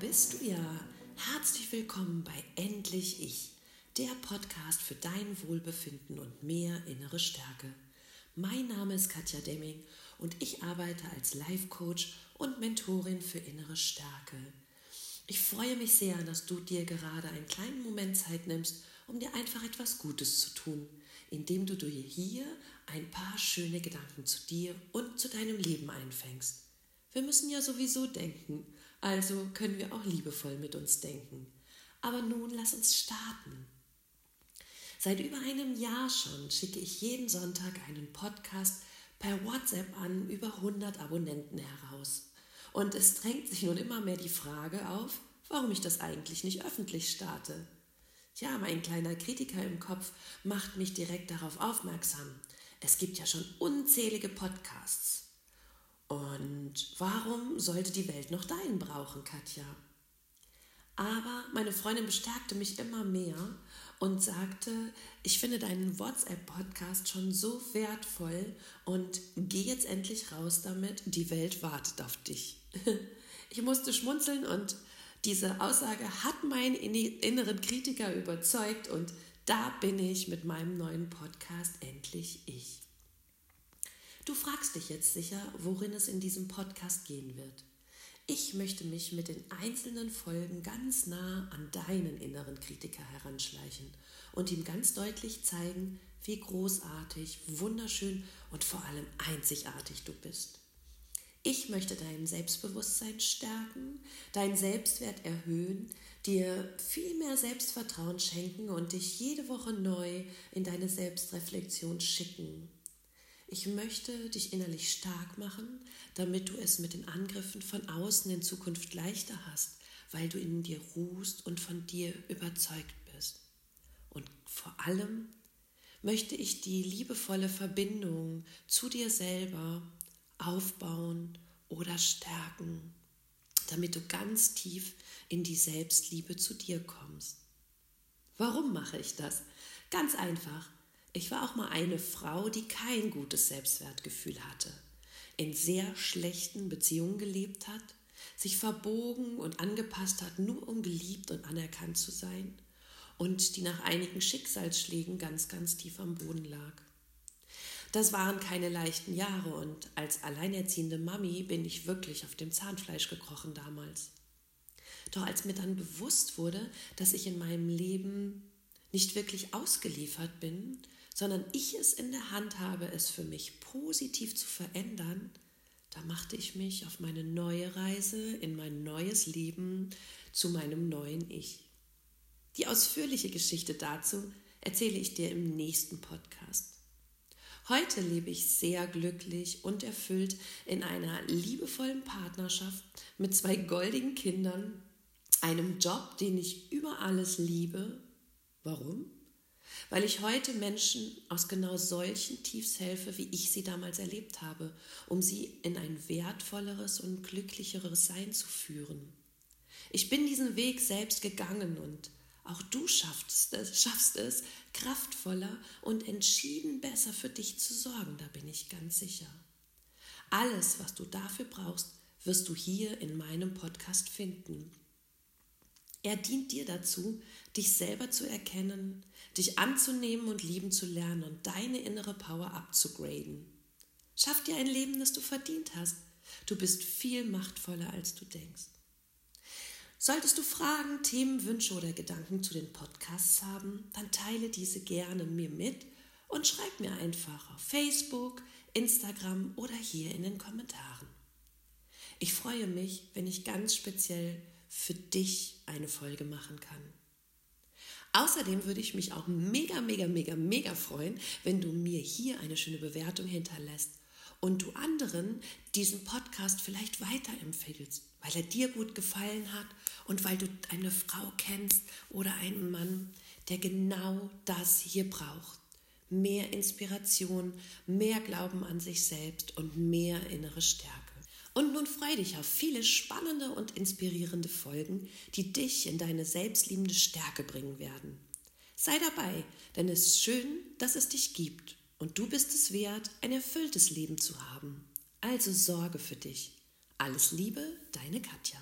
bist du ja. Herzlich willkommen bei Endlich Ich, der Podcast für dein Wohlbefinden und mehr innere Stärke. Mein Name ist Katja Demming und ich arbeite als Life Coach und Mentorin für innere Stärke. Ich freue mich sehr, dass du dir gerade einen kleinen Moment Zeit nimmst, um dir einfach etwas Gutes zu tun, indem du dir hier ein paar schöne Gedanken zu dir und zu deinem Leben einfängst. Wir müssen ja sowieso denken, also können wir auch liebevoll mit uns denken. Aber nun lass uns starten. Seit über einem Jahr schon schicke ich jeden Sonntag einen Podcast per WhatsApp an über 100 Abonnenten heraus. Und es drängt sich nun immer mehr die Frage auf, warum ich das eigentlich nicht öffentlich starte. Ja, mein kleiner Kritiker im Kopf macht mich direkt darauf aufmerksam. Es gibt ja schon unzählige Podcasts. Und warum sollte die Welt noch deinen brauchen, Katja? Aber meine Freundin bestärkte mich immer mehr und sagte, ich finde deinen WhatsApp-Podcast schon so wertvoll und geh jetzt endlich raus damit, die Welt wartet auf dich. Ich musste schmunzeln und diese Aussage hat meinen inneren Kritiker überzeugt und da bin ich mit meinem neuen Podcast endlich ich. Du fragst dich jetzt sicher, worin es in diesem Podcast gehen wird. Ich möchte mich mit den einzelnen Folgen ganz nah an deinen inneren Kritiker heranschleichen und ihm ganz deutlich zeigen, wie großartig, wunderschön und vor allem einzigartig du bist. Ich möchte dein Selbstbewusstsein stärken, deinen Selbstwert erhöhen, dir viel mehr Selbstvertrauen schenken und dich jede Woche neu in deine Selbstreflexion schicken. Ich möchte dich innerlich stark machen, damit du es mit den Angriffen von außen in Zukunft leichter hast, weil du in dir ruhst und von dir überzeugt bist. Und vor allem möchte ich die liebevolle Verbindung zu dir selber aufbauen oder stärken, damit du ganz tief in die Selbstliebe zu dir kommst. Warum mache ich das? Ganz einfach, ich war auch mal eine Frau, die kein gutes Selbstwertgefühl hatte, in sehr schlechten Beziehungen gelebt hat, sich verbogen und angepasst hat, nur um geliebt und anerkannt zu sein und die nach einigen Schicksalsschlägen ganz, ganz tief am Boden lag. Das waren keine leichten Jahre und als alleinerziehende Mami bin ich wirklich auf dem Zahnfleisch gekrochen damals. Doch als mir dann bewusst wurde, dass ich in meinem Leben nicht wirklich ausgeliefert bin, sondern ich es in der Hand habe, es für mich positiv zu verändern, da machte ich mich auf meine neue Reise in mein neues Leben zu meinem neuen Ich. Die ausführliche Geschichte dazu erzähle ich dir im nächsten Podcast. Heute lebe ich sehr glücklich und erfüllt in einer liebevollen Partnerschaft mit zwei goldigen Kindern, einem Job, den ich über alles liebe. Warum? Weil ich heute Menschen aus genau solchen Tiefs helfe, wie ich sie damals erlebt habe, um sie in ein wertvolleres und glücklicheres Sein zu führen. Ich bin diesen Weg selbst gegangen und auch du schaffst es, schaffst es, kraftvoller und entschieden besser für dich zu sorgen, da bin ich ganz sicher. Alles, was du dafür brauchst, wirst du hier in meinem Podcast finden. Er dient dir dazu, dich selber zu erkennen, dich anzunehmen und lieben zu lernen und deine innere Power abzugraden. Schaff dir ein Leben, das du verdient hast. Du bist viel machtvoller, als du denkst. Solltest du Fragen, Themen, Wünsche oder Gedanken zu den Podcasts haben, dann teile diese gerne mir mit und schreib mir einfach auf Facebook, Instagram oder hier in den Kommentaren. Ich freue mich, wenn ich ganz speziell für dich eine Folge machen kann. Außerdem würde ich mich auch mega, mega, mega, mega freuen, wenn du mir hier eine schöne Bewertung hinterlässt und du anderen diesen Podcast vielleicht weiterempfehlst, weil er dir gut gefallen hat und weil du eine Frau kennst oder einen Mann, der genau das hier braucht. Mehr Inspiration, mehr Glauben an sich selbst und mehr innere Stärke. Und nun freu dich auf viele spannende und inspirierende Folgen, die dich in deine selbstliebende Stärke bringen werden. Sei dabei, denn es ist schön, dass es dich gibt und du bist es wert, ein erfülltes Leben zu haben. Also sorge für dich. Alles Liebe, deine Katja.